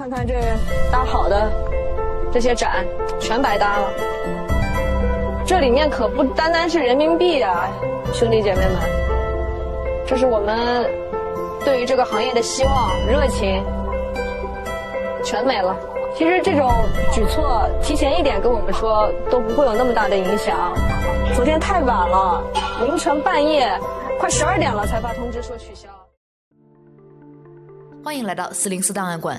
看看这搭好的这些展，全白搭了。这里面可不单单是人民币啊，兄弟姐妹们，这是我们对于这个行业的希望、热情，全没了。其实这种举措提前一点跟我们说，都不会有那么大的影响。昨天太晚了，凌晨半夜快十二点了才发通知说取消。欢迎来到四零四档案馆，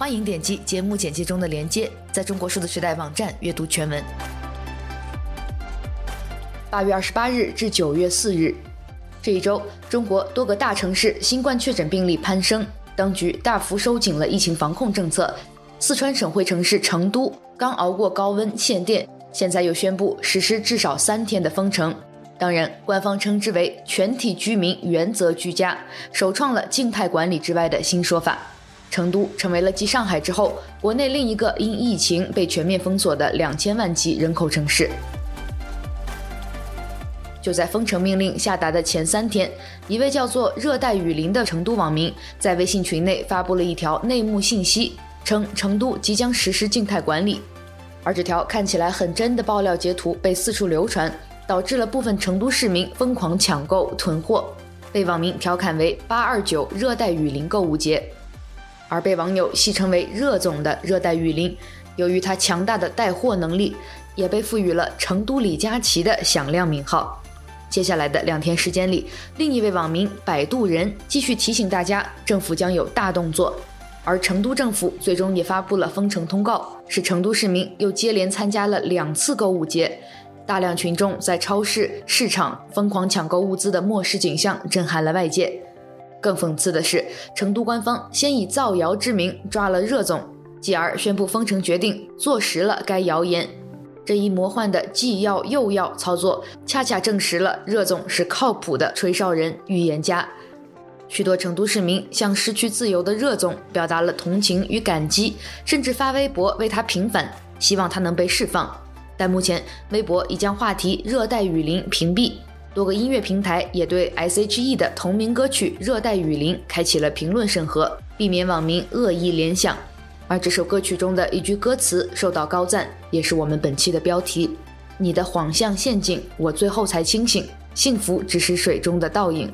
欢迎点击节目简介中的链接，在中国数字时代网站阅读全文。八月二十八日至九月四日，这一周，中国多个大城市新冠确诊病例攀升，当局大幅收紧了疫情防控政策。四川省会城市成都刚熬过高温限电，现在又宣布实施至少三天的封城。当然，官方称之为全体居民原则居家，首创了静态管理之外的新说法。成都成为了继上海之后，国内另一个因疫情被全面封锁的两千万级人口城市。就在封城命令下达的前三天，一位叫做“热带雨林”的成都网民在微信群内发布了一条内幕信息。称成都即将实施静态管理，而这条看起来很真的爆料截图被四处流传，导致了部分成都市民疯狂抢购囤货，被网民调侃为“八二九热带雨林购物节”，而被网友戏称为“热总”的热带雨林，由于它强大的带货能力，也被赋予了“成都李佳琦”的响亮名号。接下来的两天时间里，另一位网民“摆渡人”继续提醒大家，政府将有大动作。而成都政府最终也发布了封城通告，使成都市民又接连参加了两次购物节，大量群众在超市、市场疯狂抢购物资的末世景象震撼了外界。更讽刺的是，成都官方先以造谣之名抓了热总，继而宣布封城决定，坐实了该谣言。这一魔幻的既要又要操作，恰恰证实了热总是靠谱的吹哨人、预言家。许多成都市民向失去自由的热总表达了同情与感激，甚至发微博为他平反，希望他能被释放。但目前，微博已将话题“热带雨林”屏蔽，多个音乐平台也对 S.H.E 的同名歌曲《热带雨林》开启了评论审核，避免网民恶意联想。而这首歌曲中的一句歌词受到高赞，也是我们本期的标题：“你的谎像陷阱，我最后才清醒，幸福只是水中的倒影。”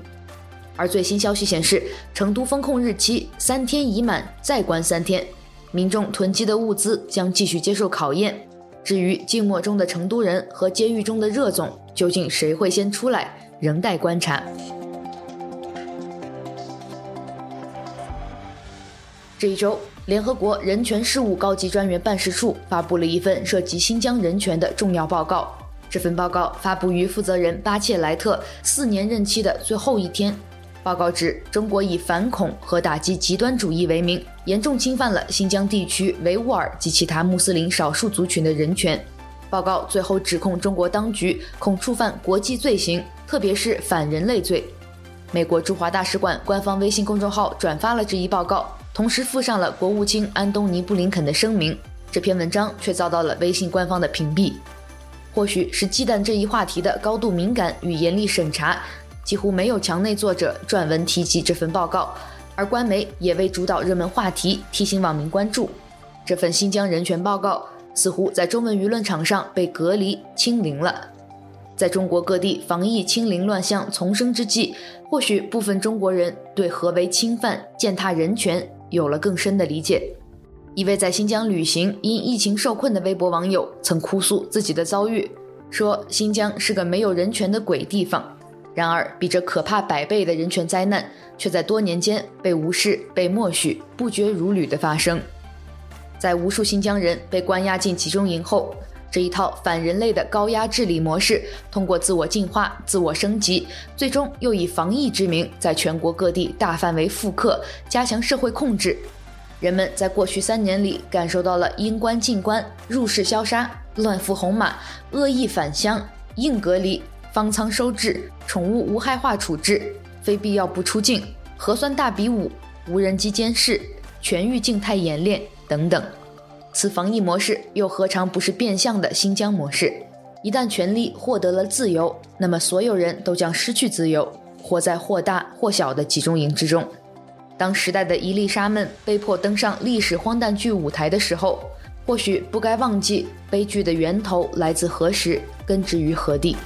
而最新消息显示，成都封控日期三天已满，再关三天，民众囤积的物资将继续接受考验。至于静默中的成都人和监狱中的热总，究竟谁会先出来，仍待观察。这一周，联合国人权事务高级专员办事处发布了一份涉及新疆人权的重要报告。这份报告发布于负责人巴切莱特四年任期的最后一天。报告指，中国以反恐和打击极端主义为名，严重侵犯了新疆地区维吾尔及其他穆斯林少数族群的人权。报告最后指控中国当局恐触犯国际罪行，特别是反人类罪。美国驻华大使馆官方微信公众号转发了这一报告，同时附上了国务卿安东尼·布林肯的声明。这篇文章却遭到了微信官方的屏蔽。或许是忌惮这一话题的高度敏感与严厉审查。几乎没有墙内作者撰文提及这份报告，而官媒也未主导热门话题，提醒网民关注。这份新疆人权报告似乎在中文舆论场上被隔离清零了。在中国各地防疫清零乱象丛生之际，或许部分中国人对何为侵犯、践踏人权有了更深的理解。一位在新疆旅行因疫情受困的微博网友曾哭诉自己的遭遇，说新疆是个没有人权的鬼地方。然而，比这可怕百倍的人权灾难，却在多年间被无视、被默许、不绝如缕地发生。在无数新疆人被关押进集中营后，这一套反人类的高压治理模式，通过自我进化、自我升级，最终又以防疫之名，在全国各地大范围复刻，加强社会控制。人们在过去三年里感受到了应关尽关、入室消杀、乱服红码、恶意返乡、硬隔离、方舱收治、宠物无害化处置、非必要不出境、核酸大比武、无人机监视、全域静态演练等等。此防疫模式又何尝不是变相的新疆模式？一旦权力获得了自由，那么所有人都将失去自由，活在或大或小的集中营之中。当时代的伊丽莎们被迫登上历史荒诞剧舞台的时候，或许不该忘记悲剧的源头来自何时，根植于何地。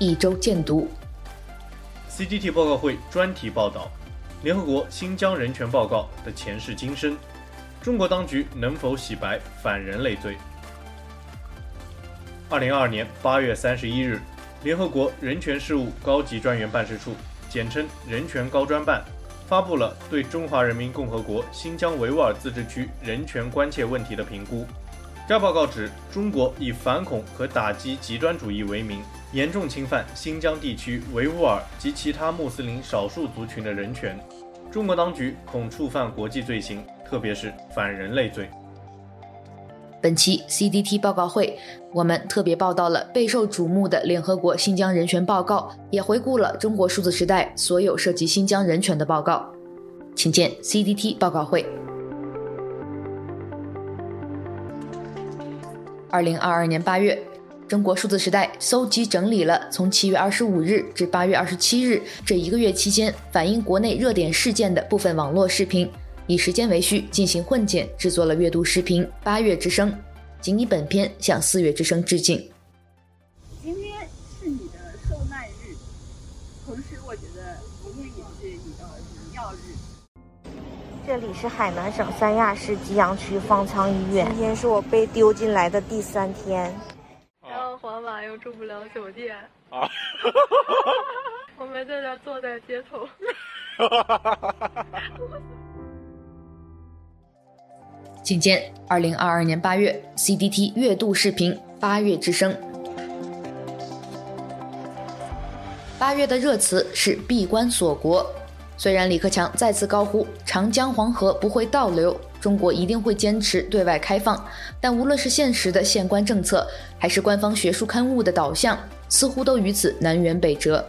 一周见读，CDT 报告会专题报道：联合国新疆人权报告的前世今生，中国当局能否洗白反人类罪？二零二二年八月三十一日。联合国人权事务高级专员办事处（简称人权高专办）发布了对中华人民共和国新疆维吾尔自治区人权关切问题的评估。该报告指，中国以反恐和打击极端主义为名，严重侵犯新疆地区维吾尔及其他穆斯林少数族群的人权。中国当局恐触犯国际罪行，特别是反人类罪。本期 CDT 报告会，我们特别报道了备受瞩目的联合国新疆人权报告，也回顾了中国数字时代所有涉及新疆人权的报告。请见 CDT 报告会。二零二二年八月，中国数字时代搜集整理了从七月二十五日至八月二十七日这一个月期间反映国内热点事件的部分网络视频。以时间为序进行混剪，制作了阅读视频《八月之声》，仅以本片向四月之声致敬。今天是你的受难日，同时我觉得今天也是你的荣耀日。这里是海南省三亚市吉阳区方舱医院，今天是我被丢进来的第三天。然后皇马又住不了酒店，啊、我们在这坐在街头。请见二零二二年八月 CDT 月度视频《八月之声》。八月的热词是闭关锁国。虽然李克强再次高呼长江黄河不会倒流，中国一定会坚持对外开放，但无论是现实的限关政策，还是官方学术刊物的导向，似乎都与此南辕北辙。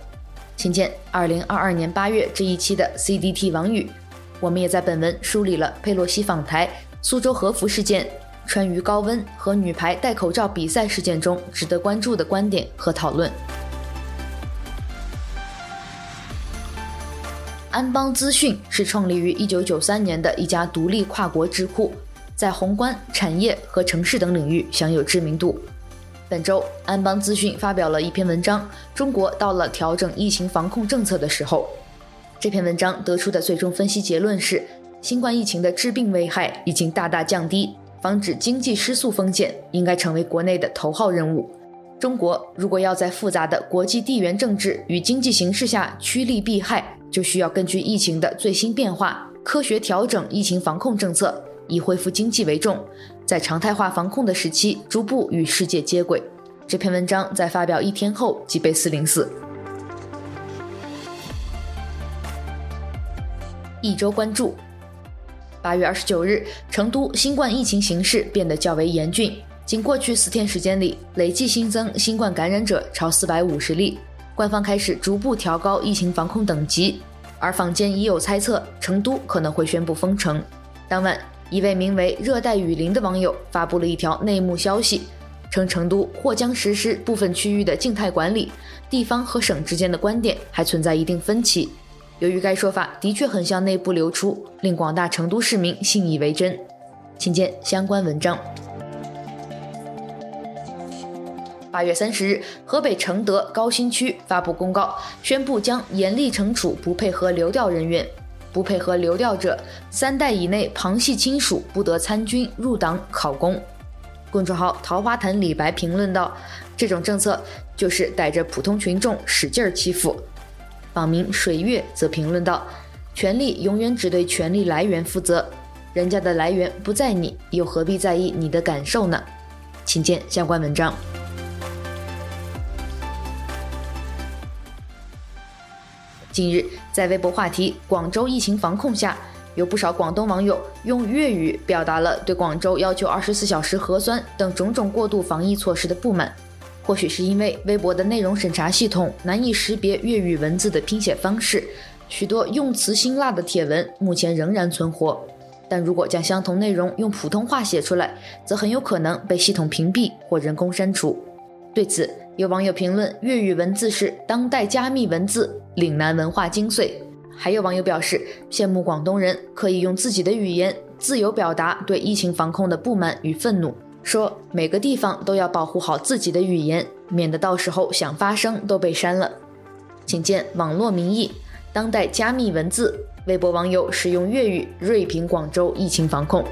请见二零二二年八月这一期的 CDT 网语，我们也在本文梳理了佩洛西访台。苏州河服事件、川渝高温和女排戴口罩比赛事件中值得关注的观点和讨论。安邦资讯是创立于一九九三年的一家独立跨国智库，在宏观、产业和城市等领域享有知名度。本周，安邦资讯发表了一篇文章《中国到了调整疫情防控政策的时候》。这篇文章得出的最终分析结论是。新冠疫情的致病危害已经大大降低，防止经济失速风险应该成为国内的头号任务。中国如果要在复杂的国际地缘政治与经济形势下趋利避害，就需要根据疫情的最新变化，科学调整疫情防控政策，以恢复经济为重，在常态化防控的时期逐步与世界接轨。这篇文章在发表一天后即被四零四。一周关注。八月二十九日，成都新冠疫情形势变得较为严峻。仅过去四天时间里，累计新增新冠感染者超四百五十例。官方开始逐步调高疫情防控等级，而坊间已有猜测，成都可能会宣布封城。当晚，一位名为“热带雨林”的网友发布了一条内幕消息，称成都或将实施部分区域的静态管理，地方和省之间的观点还存在一定分歧。由于该说法的确很像内部流出，令广大成都市民信以为真，请见相关文章。八月三十日，河北承德高新区发布公告，宣布将严厉惩处不配合流调人员，不配合流调者，三代以内旁系亲属不得参军、入党、考公。公众号“桃花潭李白”评论道：“这种政策就是逮着普通群众使劲儿欺负。”网民水月则评论道：“权力永远只对权力来源负责，人家的来源不在你，又何必在意你的感受呢？”请见相关文章。近日，在微博话题“广州疫情防控”下，有不少广东网友用粤语表达了对广州要求二十四小时核酸等种种过度防疫措施的不满。或许是因为微博的内容审查系统难以识别粤语文字的拼写方式，许多用词辛辣的帖文目前仍然存活。但如果将相同内容用普通话写出来，则很有可能被系统屏蔽或人工删除。对此，有网友评论：“粤语文字是当代加密文字，岭南文化精髓。”还有网友表示，羡慕广东人可以用自己的语言自由表达对疫情防控的不满与愤怒，说每个地方都要保护好自己的语言，免得到时候想发声都被删了。请见网络民意，当代加密文字。微博网友使用粤语锐评广州疫情防控。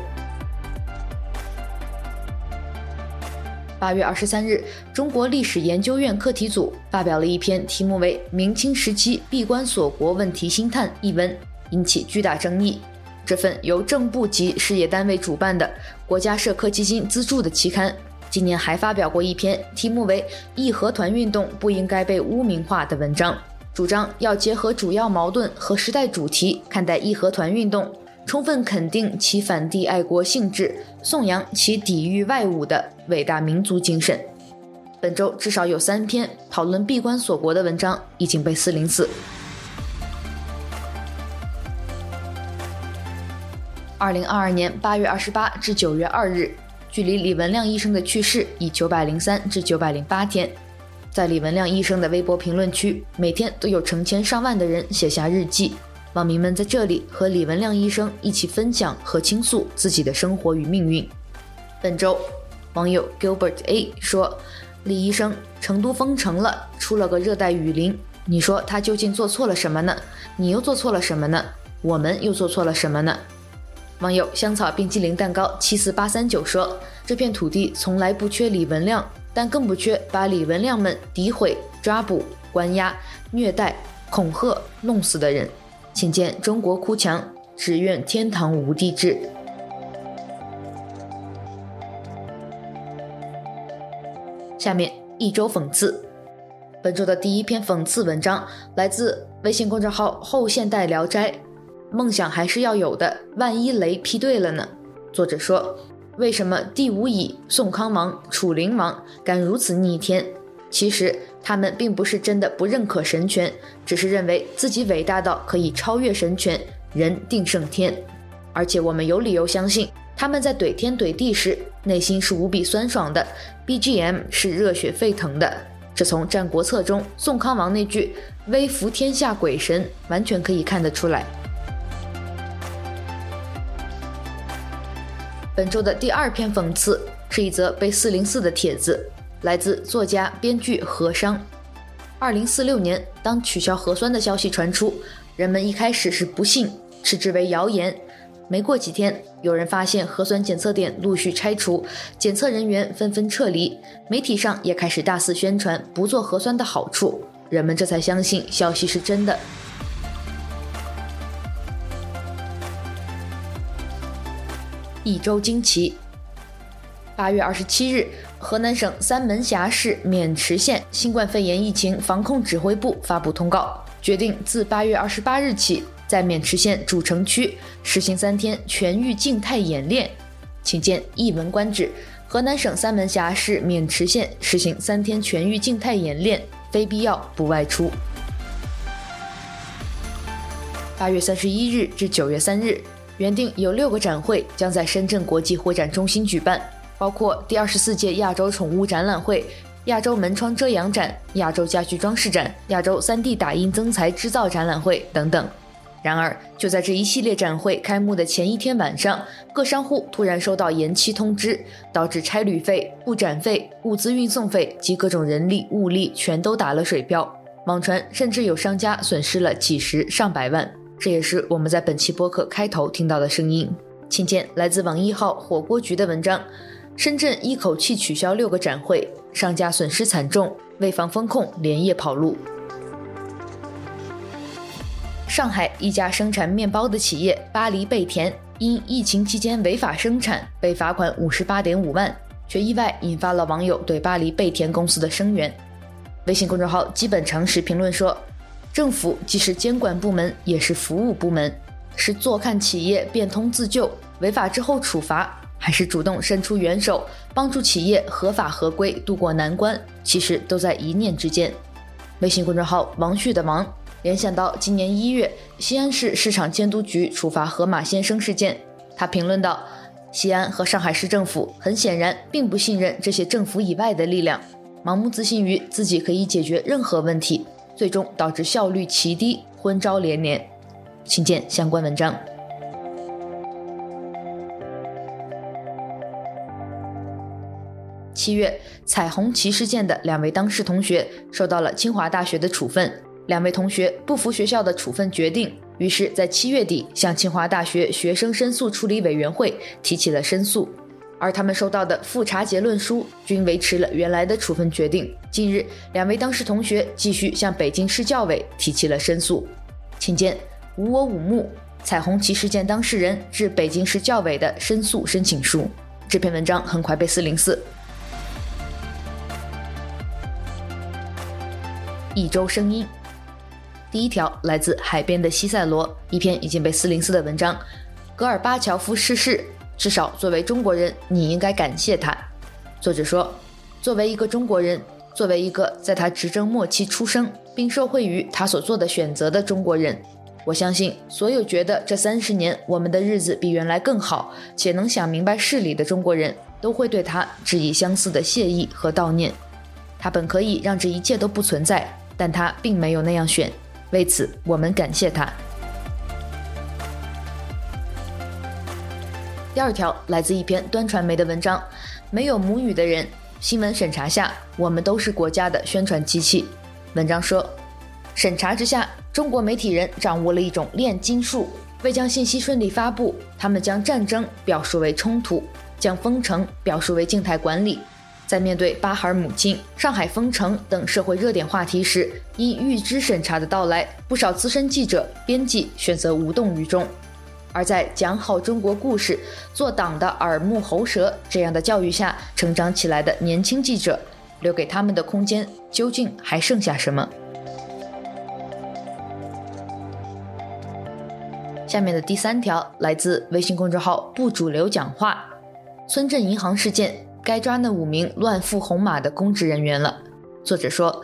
八月二十三日，中国历史研究院课题组发表了一篇题目为《明清时期闭关锁国问题新探》一文，引起巨大争议。这份由正部级事业单位主办的国家社科基金资助的期刊，今年还发表过一篇题目为《义和团运动不应该被污名化》的文章，主张要结合主要矛盾和时代主题看待义和团运动。充分肯定其反帝爱国性质，颂扬其抵御外侮的伟大民族精神。本周至少有三篇讨论闭关锁国的文章已经被四零四。二零二二年八月二十八至九月二日，距离李文亮医生的去世已九百零三至九百零八天。在李文亮医生的微博评论区，每天都有成千上万的人写下日记。网民们在这里和李文亮医生一起分享和倾诉自己的生活与命运。本周，网友 Gilbert A 说：“李医生，成都封城了，出了个热带雨林，你说他究竟做错了什么呢？你又做错了什么呢？我们又做错了什么呢？”网友香草冰激凌蛋糕七四八三九说：“这片土地从来不缺李文亮，但更不缺把李文亮们诋毁、抓捕、关押、虐待、恐吓、弄死的人。”请见中国哭墙，只愿天堂无地址。下面一周讽刺，本周的第一篇讽刺文章来自微信公众号“后现代聊斋”。梦想还是要有的，万一雷劈对了呢？作者说：“为什么帝吴乙、宋康王、楚灵王敢如此逆天？其实。”他们并不是真的不认可神权，只是认为自己伟大到可以超越神权，人定胜天。而且我们有理由相信，他们在怼天怼地时，内心是无比酸爽的，BGM 是热血沸腾的。这从《战国策》中宋康王那句“威服天下鬼神”完全可以看得出来。本周的第二篇讽刺是一则被四零四的帖子。来自作家、编剧何商。二零四六年，当取消核酸的消息传出，人们一开始是不信，视之为谣言。没过几天，有人发现核酸检测点陆续拆除，检测人员纷纷撤离，媒体上也开始大肆宣传不做核酸的好处，人们这才相信消息是真的。一周惊奇。八月二十七日。河南省三门峡市渑池县新冠肺炎疫情防控指挥部发布通告，决定自八月二十八日起，在渑池县主城区实行三天全域静态演练。请见一文观止。河南省三门峡市渑池县实行三天全域静态演练，非必要不外出。八月三十一日至九月三日，原定有六个展会将在深圳国际会展中心举办。包括第二十四届亚洲宠物展览会、亚洲门窗遮阳展、亚洲家具装饰展、亚洲 3D 打印增材制造展览会等等。然而，就在这一系列展会开幕的前一天晚上，各商户突然收到延期通知，导致差旅费、布展费、物资运送费及各种人力物力全都打了水漂。网传甚至有商家损失了几十上百万。这也是我们在本期播客开头听到的声音。请见来自网易号火锅局的文章。深圳一口气取消六个展会，商家损失惨重，为防风控连夜跑路。上海一家生产面包的企业巴黎贝甜，因疫情期间违法生产被罚款五十八点五万，却意外引发了网友对巴黎贝甜公司的声援。微信公众号基本常识评论说：“政府既是监管部门，也是服务部门，是坐看企业变通自救，违法之后处罚，还是主动伸出援手，帮助企业合法合规渡过难关，其实都在一念之间。微信公众号王旭的王联想到今年一月西安市市场监督局处罚河马先生事件，他评论道：“西安和上海市政府很显然并不信任这些政府以外的力量，盲目自信于自己可以解决任何问题。”最终导致效率奇低，昏招连连。请见相关文章。七月，彩虹旗事件的两位当事同学受到了清华大学的处分。两位同学不服学校的处分决定，于是，在七月底向清华大学学生申诉处理委员会提起了申诉。而他们收到的复查结论书均维持了原来的处分决定。近日，两位当事同学继续向北京市教委提起了申诉。请见“无我五木”彩虹旗事件当事人致北京市教委的申诉申请书。这篇文章很快被四零四。一周声音，第一条来自海边的西塞罗，一篇已经被四零四的文章。戈尔巴乔夫逝世。至少作为中国人，你应该感谢他。作者说，作为一个中国人，作为一个在他执政末期出生并受惠于他所做的选择的中国人，我相信所有觉得这三十年我们的日子比原来更好且能想明白事理的中国人都会对他致以相似的谢意和悼念。他本可以让这一切都不存在，但他并没有那样选。为此，我们感谢他。第二条来自一篇端传媒的文章，没有母语的人，新闻审查下，我们都是国家的宣传机器。文章说，审查之下，中国媒体人掌握了一种炼金术，为将信息顺利发布，他们将战争表述为冲突，将封城表述为静态管理。在面对巴哈尔母亲、上海封城等社会热点话题时，因预知审查的到来，不少资深记者、编辑选择无动于衷。而在讲好中国故事、做党的耳目喉舌这样的教育下成长起来的年轻记者，留给他们的空间究竟还剩下什么？下面的第三条来自微信公众号“不主流讲话”，村镇银行事件该抓那五名乱付红码的公职人员了。作者说，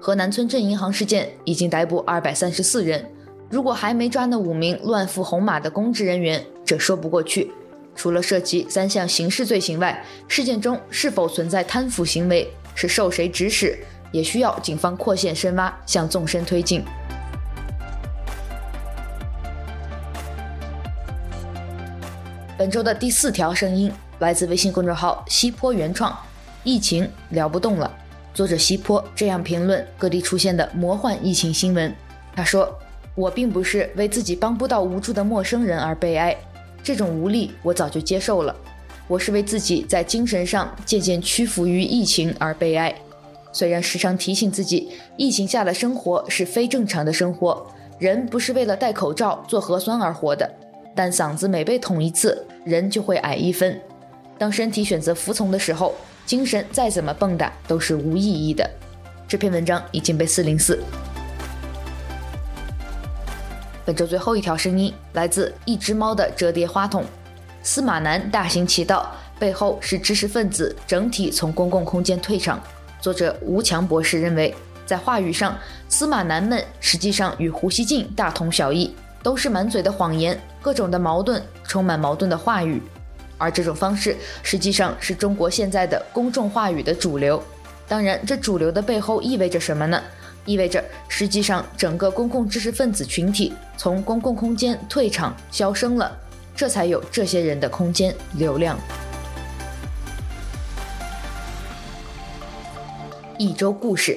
河南村镇银行事件已经逮捕二百三十四人。如果还没抓那五名乱付红码的公职人员，这说不过去。除了涉及三项刑事罪行外，事件中是否存在贪腐行为，是受谁指使，也需要警方扩线深挖，向纵深推进。本周的第四条声音来自微信公众号“西坡原创”，疫情聊不动了。作者西坡这样评论各地出现的魔幻疫情新闻，他说。我并不是为自己帮不到无助的陌生人而悲哀，这种无力我早就接受了。我是为自己在精神上渐渐屈服于疫情而悲哀。虽然时常提醒自己，疫情下的生活是非正常的生活，人不是为了戴口罩做核酸而活的，但嗓子每被捅一次，人就会矮一分。当身体选择服从的时候，精神再怎么蹦跶都是无意义的。这篇文章已经被四零四。本周最后一条声音来自一只猫的折叠花筒。司马南大行其道，背后是知识分子整体从公共空间退场。作者吴强博士认为，在话语上，司马南们实际上与胡锡进大同小异，都是满嘴的谎言，各种的矛盾，充满矛盾的话语。而这种方式实际上是中国现在的公众话语的主流。当然，这主流的背后意味着什么呢？意味着，实际上整个公共知识分子群体从公共空间退场、消声了，这才有这些人的空间流量。一周故事，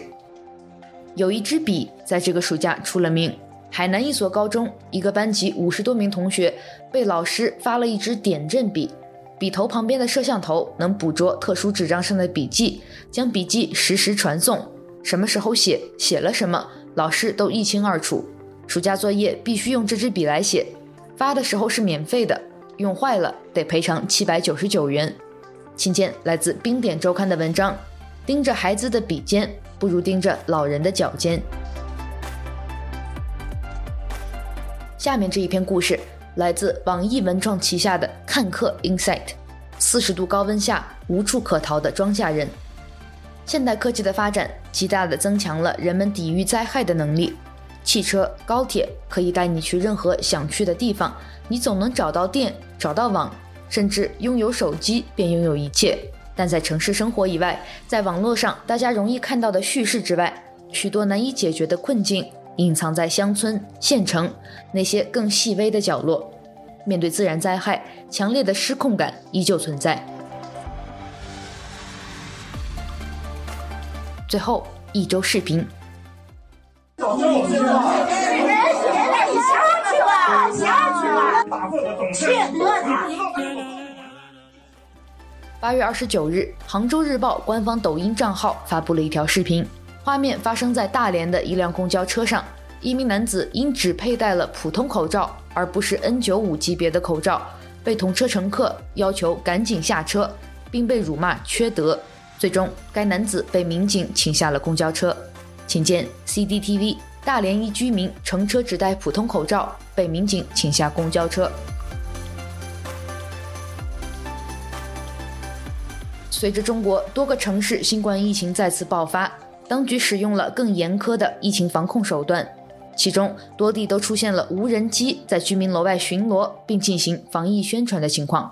有一支笔在这个暑假出了名。海南一所高中，一个班级五十多名同学被老师发了一支点阵笔，笔头旁边的摄像头能捕捉特殊纸张上的笔记，将笔记实时传送。什么时候写，写了什么，老师都一清二楚。暑假作业必须用这支笔来写，发的时候是免费的，用坏了得赔偿七百九十九元。请见来自《冰点周刊》的文章：盯着孩子的笔尖，不如盯着老人的脚尖。下面这一篇故事来自网易文创旗下的看客 Insight。四十度高温下无处可逃的庄稼人。现代科技的发展极大地增强了人们抵御灾害的能力。汽车、高铁可以带你去任何想去的地方，你总能找到电、找到网，甚至拥有手机便拥有一切。但在城市生活以外，在网络上大家容易看到的叙事之外，许多难以解决的困境隐藏在乡村、县城那些更细微的角落。面对自然灾害，强烈的失控感依旧存在。最后一周视频。八月二十九日，杭州日报官方抖音账号发布了一条视频，画面发生在大连的一辆公交车上，一名男子因只佩戴了普通口罩，而不是 N95 级别的口罩，被同车乘客要求赶紧下车，并被辱骂缺德。最终，该男子被民警请下了公交车。请见 CDTV，大连一居民乘车只戴普通口罩，被民警请下公交车。随着中国多个城市新冠疫情再次爆发，当局使用了更严苛的疫情防控手段，其中多地都出现了无人机在居民楼外巡逻并进行防疫宣传的情况。